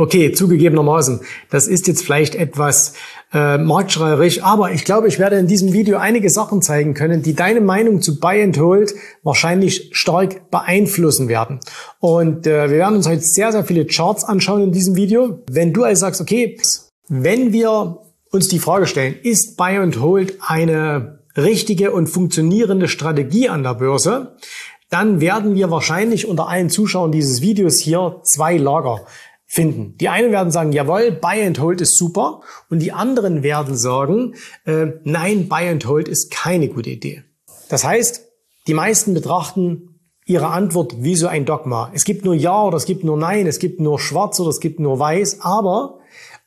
Okay, zugegebenermaßen, das ist jetzt vielleicht etwas äh, marktschreierisch, aber ich glaube, ich werde in diesem Video einige Sachen zeigen können, die deine Meinung zu Buy and Hold wahrscheinlich stark beeinflussen werden. Und äh, wir werden uns heute sehr, sehr viele Charts anschauen in diesem Video. Wenn du also sagst, okay, wenn wir uns die Frage stellen, ist Buy and Hold eine richtige und funktionierende Strategie an der Börse, dann werden wir wahrscheinlich unter allen Zuschauern dieses Videos hier zwei Lager finden. Die einen werden sagen, jawohl, Buy and Hold ist super. Und die anderen werden sagen, äh, nein, Buy and Hold ist keine gute Idee. Das heißt, die meisten betrachten ihre Antwort wie so ein Dogma. Es gibt nur Ja oder es gibt nur Nein, es gibt nur Schwarz oder es gibt nur Weiß, aber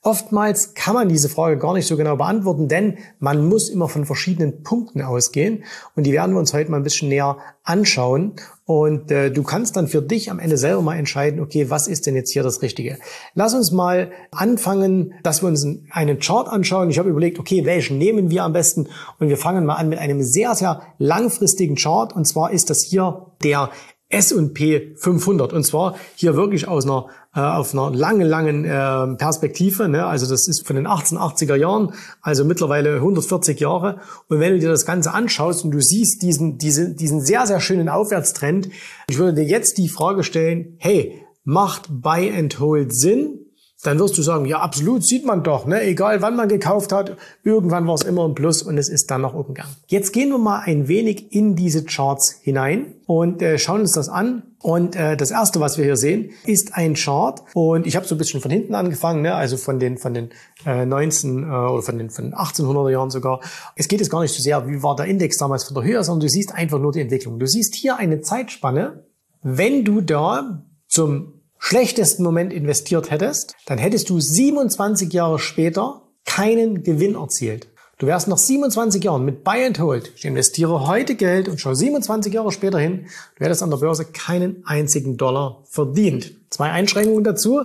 Oftmals kann man diese Frage gar nicht so genau beantworten, denn man muss immer von verschiedenen Punkten ausgehen und die werden wir uns heute mal ein bisschen näher anschauen und äh, du kannst dann für dich am Ende selber mal entscheiden, okay, was ist denn jetzt hier das Richtige? Lass uns mal anfangen, dass wir uns einen Chart anschauen. Ich habe überlegt, okay, welchen nehmen wir am besten und wir fangen mal an mit einem sehr, sehr langfristigen Chart und zwar ist das hier der S&P 500 und zwar hier wirklich aus einer äh, auf einer langen, langen äh, Perspektive. Ne? Also das ist von den 1880er Jahren, also mittlerweile 140 Jahre. Und wenn du dir das Ganze anschaust und du siehst diesen, diesen, diesen sehr, sehr schönen Aufwärtstrend, ich würde dir jetzt die Frage stellen, hey, macht Buy and Hold Sinn? Dann wirst du sagen, ja, absolut, sieht man doch, ne? egal wann man gekauft hat, irgendwann war es immer ein Plus und es ist dann nach oben gegangen. Jetzt gehen wir mal ein wenig in diese Charts hinein und äh, schauen uns das an. Und äh, das erste, was wir hier sehen, ist ein Chart. Und ich habe so ein bisschen von hinten angefangen, ne? also von den von den äh, 19 äh, oder von den von 1800er Jahren sogar. Es geht jetzt gar nicht so sehr, wie war der Index damals von der Höhe, sondern du siehst einfach nur die Entwicklung. Du siehst hier eine Zeitspanne. Wenn du da zum schlechtesten Moment investiert hättest, dann hättest du 27 Jahre später keinen Gewinn erzielt. Du wärst nach 27 Jahren mit Buy and Hold, ich investiere heute Geld und schaue 27 Jahre später hin, du hättest an der Börse keinen einzigen Dollar verdient. Zwei Einschränkungen dazu.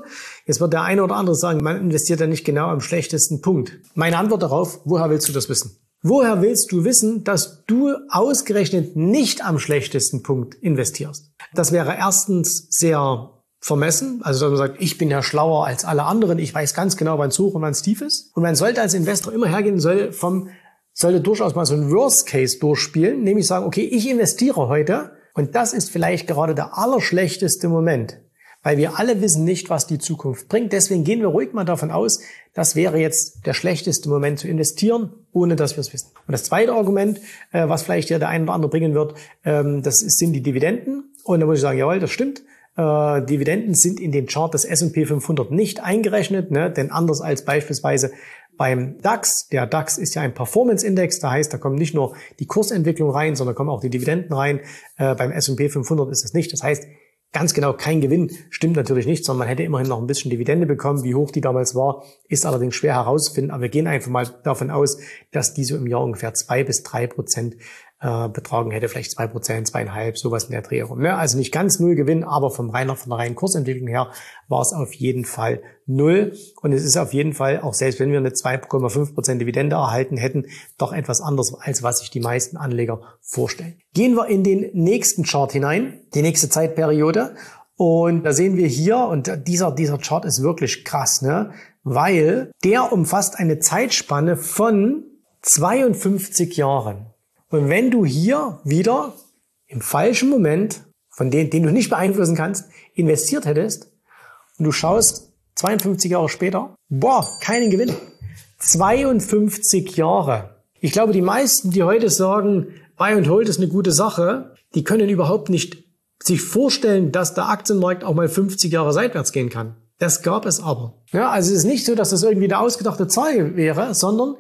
Jetzt wird der eine oder andere sagen, man investiert ja nicht genau am schlechtesten Punkt. Meine Antwort darauf, woher willst du das wissen? Woher willst du wissen, dass du ausgerechnet nicht am schlechtesten Punkt investierst? Das wäre erstens sehr vermessen. Also dass man sagt, ich bin ja schlauer als alle anderen, ich weiß ganz genau, wann es hoch und wann es tief ist. Und man sollte als Investor immer hergehen, soll vom, sollte durchaus mal so ein Worst Case durchspielen, nämlich sagen, okay, ich investiere heute und das ist vielleicht gerade der allerschlechteste Moment. Weil wir alle wissen nicht, was die Zukunft bringt. Deswegen gehen wir ruhig mal davon aus, das wäre jetzt der schlechteste Moment zu investieren, ohne dass wir es wissen. Und das zweite Argument, äh, was vielleicht ja der eine oder andere bringen wird, ähm, das sind die Dividenden. Und da muss ich sagen, jawohl, das stimmt. Äh, Dividenden sind in den Chart des S&P 500 nicht eingerechnet, ne? denn anders als beispielsweise beim DAX, der DAX ist ja ein Performance-Index, da heißt, da kommen nicht nur die Kursentwicklung rein, sondern kommen auch die Dividenden rein. Äh, beim S&P 500 ist das nicht. Das heißt, Ganz genau kein Gewinn stimmt natürlich nicht, sondern man hätte immerhin noch ein bisschen Dividende bekommen. Wie hoch die damals war, ist allerdings schwer herauszufinden. Aber wir gehen einfach mal davon aus, dass diese im Jahr ungefähr zwei bis drei Prozent äh, betragen hätte, vielleicht zwei Prozent, zweieinhalb, sowas in der Dreh herum. Ne? Also nicht ganz null Gewinn, aber vom reiner, von der reinen Kursentwicklung her war es auf jeden Fall null. Und es ist auf jeden Fall, auch selbst wenn wir eine 2,5 Prozent Dividende erhalten hätten, doch etwas anderes, als was sich die meisten Anleger vorstellen. Gehen wir in den nächsten Chart hinein, die nächste Zeitperiode. Und da sehen wir hier, und dieser, dieser Chart ist wirklich krass, ne? weil der umfasst eine Zeitspanne von 52 Jahren. Und wenn du hier wieder im falschen Moment von denen, den du nicht beeinflussen kannst, investiert hättest und du schaust 52 Jahre später, boah, keinen Gewinn. 52 Jahre. Ich glaube, die meisten, die heute sagen, Buy and Hold ist eine gute Sache, die können überhaupt nicht sich vorstellen, dass der Aktienmarkt auch mal 50 Jahre seitwärts gehen kann. Das gab es aber. Ja, also es ist nicht so, dass das irgendwie eine ausgedachte Zahl wäre, sondern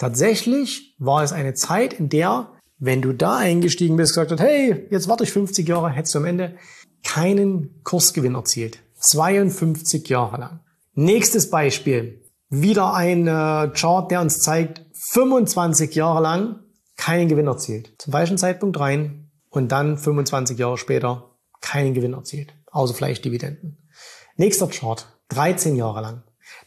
tatsächlich war es eine Zeit, in der, wenn du da eingestiegen bist, gesagt hast, hey, jetzt warte ich 50 Jahre, hättest du am Ende keinen Kursgewinn erzielt. 52 Jahre lang. Nächstes Beispiel. Wieder ein äh, Chart, der uns zeigt, 25 Jahre lang keinen Gewinn erzielt. Zum falschen Zeitpunkt rein und dann 25 Jahre später keinen Gewinn erzielt. Außer vielleicht Dividenden. Nächster Chart. 13 Jahre lang.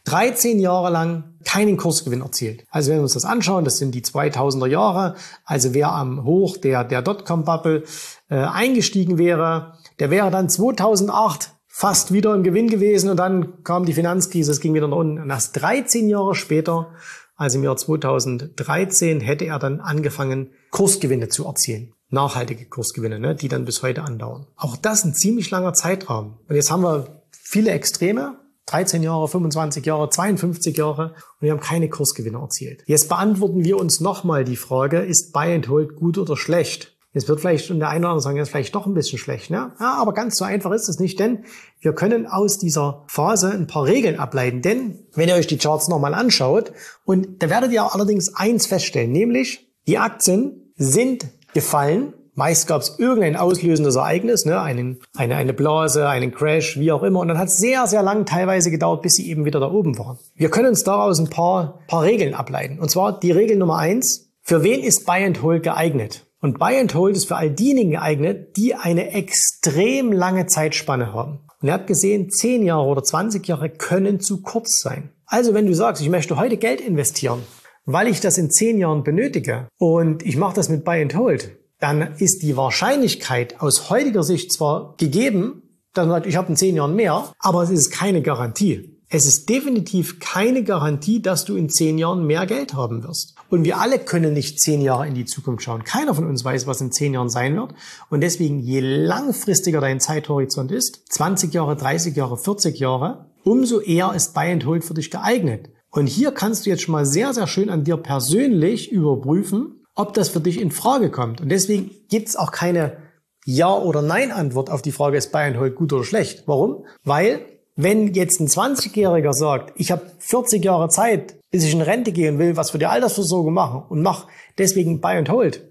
13 Jahre lang keinen Kursgewinn erzielt. Also wenn wir uns das anschauen, das sind die 2000er Jahre, also wer am Hoch der, der Dotcom-Bubble äh, eingestiegen wäre, der wäre dann 2008 fast wieder im Gewinn gewesen und dann kam die Finanzkrise, es ging wieder nach unten. Und erst 13 Jahre später, also im Jahr 2013, hätte er dann angefangen, Kursgewinne zu erzielen. Nachhaltige Kursgewinne, ne, die dann bis heute andauern. Auch das ein ziemlich langer Zeitraum. Und jetzt haben wir viele Extreme, 13 Jahre, 25 Jahre, 52 Jahre und wir haben keine Kursgewinne erzielt. Jetzt beantworten wir uns nochmal die Frage, ist Buy and Hold gut oder schlecht? Jetzt wird vielleicht schon der eine oder andere sagen, ist vielleicht doch ein bisschen schlecht. Ne? Ja, aber ganz so einfach ist es nicht, denn wir können aus dieser Phase ein paar Regeln ableiten. Denn wenn ihr euch die Charts nochmal anschaut, und da werdet ihr allerdings eins feststellen, nämlich die Aktien sind gefallen. Meist gab es irgendein auslösendes Ereignis, ne? einen, eine, eine Blase, einen Crash, wie auch immer. Und dann hat es sehr, sehr lang teilweise gedauert, bis sie eben wieder da oben waren. Wir können uns daraus ein paar, paar Regeln ableiten. Und zwar die Regel Nummer eins. Für wen ist Buy and Hold geeignet? Und Buy and Hold ist für all diejenigen geeignet, die eine extrem lange Zeitspanne haben. Und er hat gesehen, 10 Jahre oder 20 Jahre können zu kurz sein. Also wenn du sagst, ich möchte heute Geld investieren, weil ich das in 10 Jahren benötige und ich mache das mit Buy and Hold, dann ist die Wahrscheinlichkeit aus heutiger Sicht zwar gegeben, dass man sagt, ich habe in 10 Jahren mehr, aber es ist keine Garantie. Es ist definitiv keine Garantie, dass du in zehn Jahren mehr Geld haben wirst. Und wir alle können nicht zehn Jahre in die Zukunft schauen. Keiner von uns weiß, was in zehn Jahren sein wird. Und deswegen, je langfristiger dein Zeithorizont ist, 20 Jahre, 30 Jahre, 40 Jahre, umso eher ist Buy and Hold für dich geeignet. Und hier kannst du jetzt schon mal sehr, sehr schön an dir persönlich überprüfen, ob das für dich in Frage kommt. Und deswegen gibt es auch keine Ja- oder Nein-Antwort auf die Frage, ist Buy and Hold gut oder schlecht. Warum? Weil wenn jetzt ein 20-Jähriger sagt, ich habe 40 Jahre Zeit, bis ich in Rente gehen will, was für die Altersversorgung machen und mach deswegen Buy and Hold,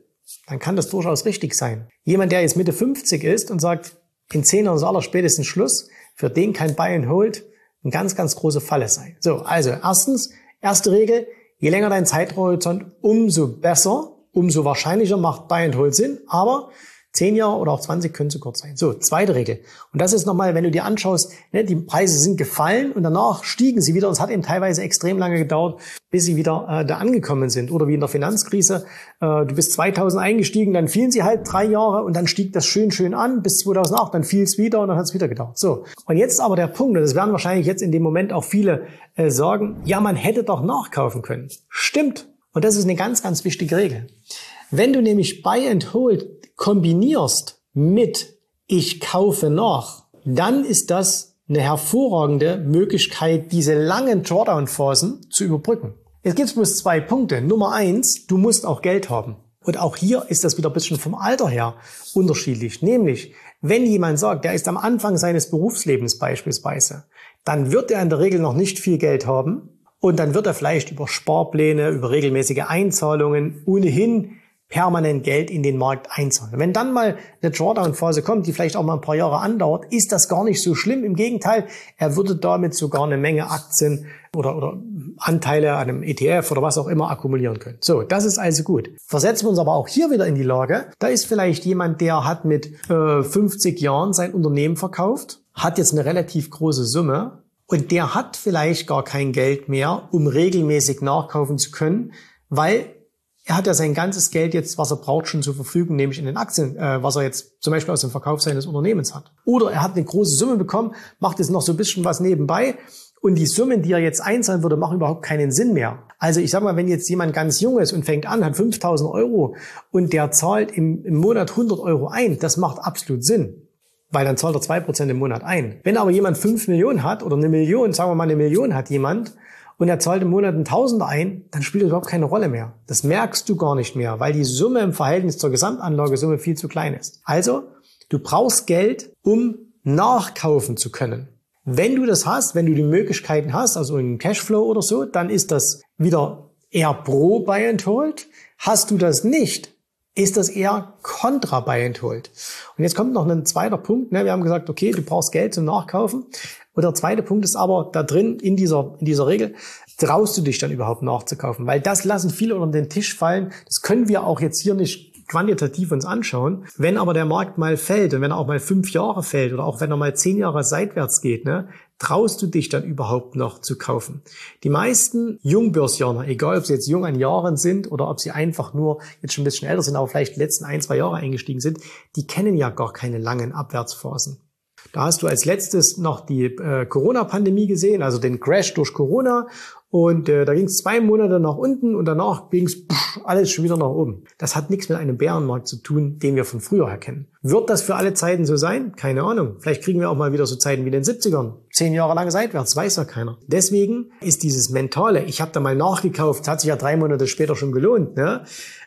dann kann das durchaus richtig sein. Jemand, der jetzt Mitte 50 ist und sagt, in 10 Jahren ist aller spätestens Schluss, für den kann Buy and Hold eine ganz, ganz große Falle sein. So, also erstens, erste Regel, je länger dein Zeithorizont, umso besser, umso wahrscheinlicher macht Buy and Hold Sinn, aber 10 Jahre oder auch 20 können zu kurz sein. So, zweite Regel. Und das ist nochmal, wenn du dir anschaust, ne, die Preise sind gefallen und danach stiegen sie wieder. Und es hat eben teilweise extrem lange gedauert, bis sie wieder äh, da angekommen sind. Oder wie in der Finanzkrise, äh, du bist 2000 eingestiegen, dann fielen sie halt drei Jahre und dann stieg das schön, schön an bis 2008, dann fiel es wieder und dann hat es wieder gedauert. So, und jetzt aber der Punkt, und das werden wahrscheinlich jetzt in dem Moment auch viele äh, sagen, ja, man hätte doch nachkaufen können. Stimmt. Und das ist eine ganz, ganz wichtige Regel. Wenn du nämlich Buy and Hold kombinierst mit ich kaufe nach, dann ist das eine hervorragende Möglichkeit, diese langen Drawdown-Phasen zu überbrücken. Es gibt bloß zwei Punkte. Nummer eins, du musst auch Geld haben. Und auch hier ist das wieder ein bisschen vom Alter her unterschiedlich. Nämlich, wenn jemand sagt, der ist am Anfang seines Berufslebens beispielsweise, dann wird er in der Regel noch nicht viel Geld haben. Und dann wird er vielleicht über Sparpläne, über regelmäßige Einzahlungen ohnehin permanent Geld in den Markt einzahlen. Wenn dann mal eine Drawdown-Phase kommt, die vielleicht auch mal ein paar Jahre andauert, ist das gar nicht so schlimm. Im Gegenteil, er würde damit sogar eine Menge Aktien oder, oder Anteile an einem ETF oder was auch immer akkumulieren können. So, das ist also gut. Versetzen wir uns aber auch hier wieder in die Lage, da ist vielleicht jemand, der hat mit äh, 50 Jahren sein Unternehmen verkauft, hat jetzt eine relativ große Summe und der hat vielleicht gar kein Geld mehr, um regelmäßig nachkaufen zu können, weil er hat ja sein ganzes Geld jetzt, was er braucht, schon zur Verfügung, nämlich in den Aktien, äh, was er jetzt zum Beispiel aus dem Verkauf seines Unternehmens hat. Oder er hat eine große Summe bekommen, macht jetzt noch so ein bisschen was nebenbei und die Summen, die er jetzt einzahlen würde, machen überhaupt keinen Sinn mehr. Also ich sag mal, wenn jetzt jemand ganz jung ist und fängt an, hat 5000 Euro und der zahlt im, im Monat 100 Euro ein, das macht absolut Sinn. Weil dann zahlt er zwei Prozent im Monat ein. Wenn aber jemand fünf Millionen hat oder eine Million, sagen wir mal eine Million hat jemand und er zahlt im Monat ein Tausender ein, dann spielt das überhaupt keine Rolle mehr. Das merkst du gar nicht mehr, weil die Summe im Verhältnis zur Gesamtanlagesumme viel zu klein ist. Also, du brauchst Geld, um nachkaufen zu können. Wenn du das hast, wenn du die Möglichkeiten hast, also einen Cashflow oder so, dann ist das wieder eher pro Buy and Hold. Hast du das nicht, ist das eher kontra Buy and Hold. Und jetzt kommt noch ein zweiter Punkt. Ne? Wir haben gesagt, okay, du brauchst Geld zum Nachkaufen. Und der zweite Punkt ist aber da drin in dieser, in dieser Regel, traust du dich dann überhaupt nachzukaufen? Weil das lassen viele unter den Tisch fallen. Das können wir auch jetzt hier nicht quantitativ uns anschauen. Wenn aber der Markt mal fällt und wenn er auch mal fünf Jahre fällt oder auch wenn er mal zehn Jahre seitwärts geht, ne, traust du dich dann überhaupt noch zu kaufen? Die meisten Jungbörsianer, egal ob sie jetzt jung an Jahren sind oder ob sie einfach nur jetzt schon ein bisschen älter sind, aber vielleicht die letzten ein, zwei Jahre eingestiegen sind, die kennen ja gar keine langen Abwärtsphasen. Da hast du als letztes noch die äh, Corona-Pandemie gesehen, also den Crash durch Corona. Und äh, da ging es zwei Monate nach unten und danach ging es alles schon wieder nach oben. Das hat nichts mit einem Bärenmarkt zu tun, den wir von früher her kennen. Wird das für alle Zeiten so sein? Keine Ahnung. Vielleicht kriegen wir auch mal wieder so Zeiten wie den 70ern. Zehn Jahre lang seitwärts, weiß ja keiner. Deswegen ist dieses Mentale, ich habe da mal nachgekauft, hat sich ja drei Monate später schon gelohnt. Ne?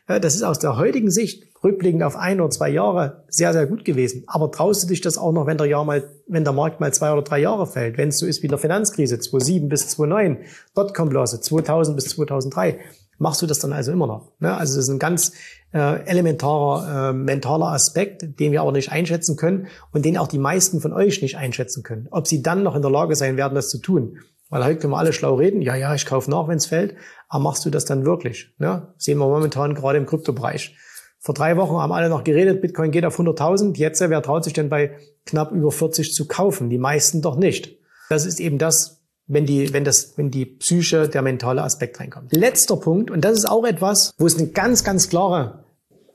Das ist aus der heutigen Sicht rückblickend auf ein oder zwei Jahre sehr, sehr gut gewesen. Aber traust du dich das auch noch, wenn der, Jahr mal, wenn der Markt mal zwei oder drei Jahre fällt? Wenn es so ist wie der Finanzkrise 2007 bis 2009, Dotcom-Blase 2000 bis 2003, machst du das dann also immer noch? Ne? Also das ist ein ganz äh, elementarer äh, mentaler Aspekt, den wir aber nicht einschätzen können und den auch die meisten von euch nicht einschätzen können. Ob sie dann noch in der Lage sein werden, das zu tun. Weil heute können wir alle schlau reden. Ja, ja, ich kaufe nach, wenn es fällt. Aber machst du das dann wirklich? Ne? Sehen wir momentan gerade im Kryptobereich. Vor drei Wochen haben alle noch geredet, Bitcoin geht auf 100.000. Jetzt, wer traut sich denn bei knapp über 40 zu kaufen? Die meisten doch nicht. Das ist eben das, wenn die, wenn das, wenn die Psyche, der mentale Aspekt reinkommt. Letzter Punkt, und das ist auch etwas, wo es eine ganz, ganz klare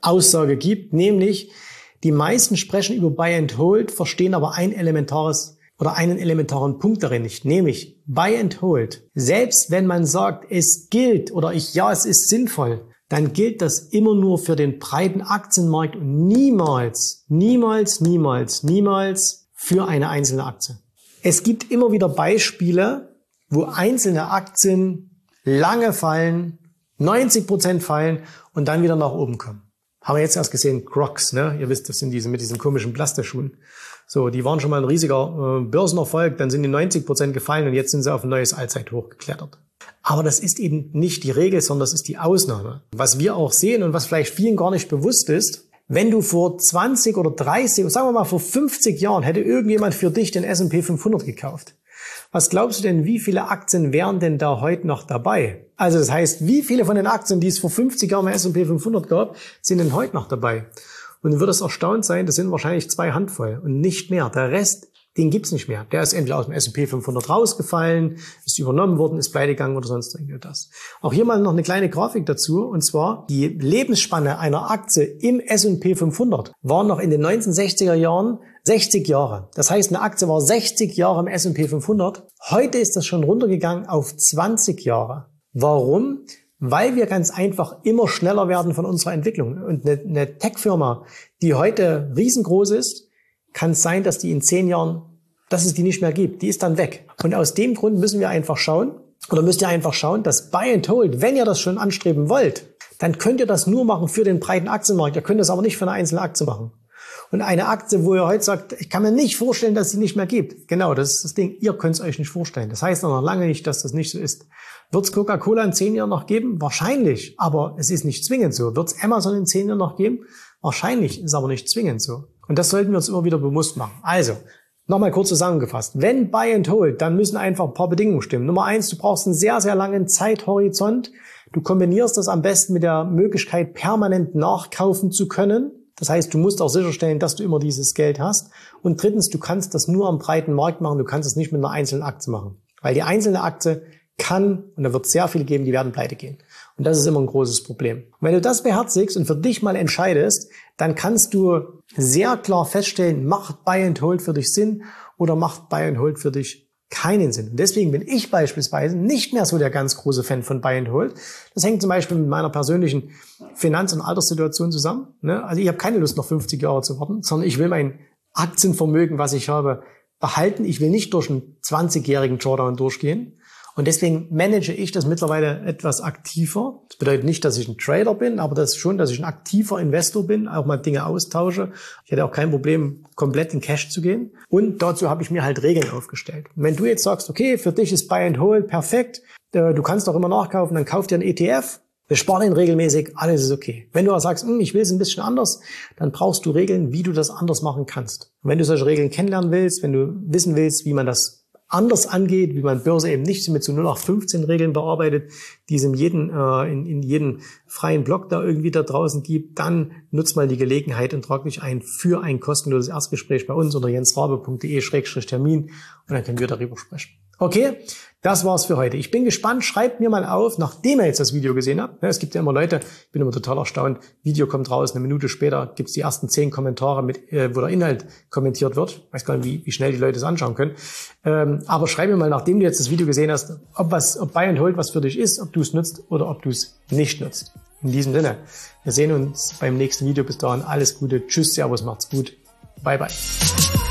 Aussage gibt, nämlich die meisten sprechen über Buy and Hold, verstehen aber ein elementares oder einen elementaren Punkt darin nicht, nämlich Buy and Hold. Selbst wenn man sagt, es gilt oder ich, ja, es ist sinnvoll, dann gilt das immer nur für den breiten Aktienmarkt und niemals, niemals, niemals, niemals für eine einzelne Aktie. Es gibt immer wieder Beispiele, wo einzelne Aktien lange fallen, 90 Prozent fallen und dann wieder nach oben kommen. Haben wir jetzt erst gesehen, Crocs, ne? Ihr wisst, das sind diese mit diesen komischen Plastischuhen. So, die waren schon mal ein riesiger äh, Börsenerfolg, dann sind die 90 Prozent gefallen und jetzt sind sie auf ein neues Allzeithoch geklettert. Aber das ist eben nicht die Regel, sondern das ist die Ausnahme. Was wir auch sehen und was vielleicht vielen gar nicht bewusst ist, wenn du vor 20 oder 30, sagen wir mal vor 50 Jahren hätte irgendjemand für dich den S&P 500 gekauft. Was glaubst du denn, wie viele Aktien wären denn da heute noch dabei? Also das heißt, wie viele von den Aktien, die es vor 50 Jahren im S&P 500 gab, sind denn heute noch dabei? Und du würdest erstaunt sein, das sind wahrscheinlich zwei Handvoll und nicht mehr. Der Rest den gibt's nicht mehr. Der ist entweder aus dem S&P 500 rausgefallen, ist übernommen worden, ist pleite gegangen oder sonst irgendwas. Auch hier mal noch eine kleine Grafik dazu, und zwar die Lebensspanne einer Aktie im S&P 500 war noch in den 1960er Jahren 60 Jahre. Das heißt, eine Aktie war 60 Jahre im S&P 500. Heute ist das schon runtergegangen auf 20 Jahre. Warum? Weil wir ganz einfach immer schneller werden von unserer Entwicklung. Und eine, eine Tech-Firma, die heute riesengroß ist, kann es sein, dass die in zehn Jahren, dass es die nicht mehr gibt. Die ist dann weg. Und aus dem Grund müssen wir einfach schauen, oder müsst ihr einfach schauen, dass Buy and Hold, wenn ihr das schon anstreben wollt, dann könnt ihr das nur machen für den breiten Aktienmarkt. Ihr könnt das aber nicht für eine einzelne Aktie machen. Und eine Aktie, wo ihr heute sagt, ich kann mir nicht vorstellen, dass sie nicht mehr gibt. Genau, das ist das Ding. Ihr könnt es euch nicht vorstellen. Das heißt noch lange nicht, dass das nicht so ist. Wird es Coca-Cola in zehn Jahren noch geben? Wahrscheinlich. Aber es ist nicht zwingend so. Wird es Amazon in zehn Jahren noch geben? Wahrscheinlich, ist aber nicht zwingend so. Und das sollten wir uns immer wieder bewusst machen. Also, nochmal kurz zusammengefasst. Wenn Buy and Hold, dann müssen einfach ein paar Bedingungen stimmen. Nummer eins, du brauchst einen sehr, sehr langen Zeithorizont. Du kombinierst das am besten mit der Möglichkeit, permanent nachkaufen zu können. Das heißt, du musst auch sicherstellen, dass du immer dieses Geld hast. Und drittens, du kannst das nur am breiten Markt machen. Du kannst es nicht mit einer einzelnen Aktie machen. Weil die einzelne Aktie kann, und da wird es sehr viele geben, die werden pleite gehen. Und das ist immer ein großes Problem. Und wenn du das beherzigst und für dich mal entscheidest, dann kannst du sehr klar feststellen, macht Buy and Hold für dich Sinn oder macht Buy and Hold für dich keinen Sinn. Und deswegen bin ich beispielsweise nicht mehr so der ganz große Fan von Buy and Hold. Das hängt zum Beispiel mit meiner persönlichen Finanz- und Alterssituation zusammen. Ne? Also ich habe keine Lust, noch 50 Jahre zu warten, sondern ich will mein Aktienvermögen, was ich habe, behalten. Ich will nicht durch einen 20-jährigen Drawdown durchgehen. Und deswegen manage ich das mittlerweile etwas aktiver. Das bedeutet nicht, dass ich ein Trader bin, aber das schon, dass ich ein aktiver Investor bin, auch mal Dinge austausche. Ich hätte auch kein Problem, komplett in Cash zu gehen. Und dazu habe ich mir halt Regeln aufgestellt. Und wenn du jetzt sagst, okay, für dich ist Buy and Hold perfekt, äh, du kannst doch immer nachkaufen, dann kauf dir einen ETF, wir sparen ihn regelmäßig, alles ist okay. Wenn du aber sagst, hm, ich will es ein bisschen anders, dann brauchst du Regeln, wie du das anders machen kannst. Und wenn du solche Regeln kennenlernen willst, wenn du wissen willst, wie man das anders angeht, wie man Börse eben nicht mit so 0815 Regeln bearbeitet, die es in jedem, äh, in, in jedem freien Blog da irgendwie da draußen gibt, dann nutzt mal die Gelegenheit und trag dich ein für ein kostenloses Erstgespräch bei uns unter jensrabe.de-termin und dann können wir darüber sprechen. Okay, das war's für heute. Ich bin gespannt. Schreibt mir mal auf, nachdem ihr jetzt das Video gesehen habt. Es gibt ja immer Leute, ich bin immer total erstaunt. Video kommt raus, eine Minute später gibt's die ersten zehn Kommentare, mit, äh, wo der Inhalt kommentiert wird. Ich weiß gar nicht, wie, wie schnell die Leute es anschauen können. Ähm, aber schreib mir mal, nachdem du jetzt das Video gesehen hast, ob was, ob Buy and Hold was für dich ist, ob du es nutzt oder ob du es nicht nutzt. In diesem Sinne, wir sehen uns beim nächsten Video. Bis dahin alles Gute. Tschüss, Servus, macht's gut. Bye, bye.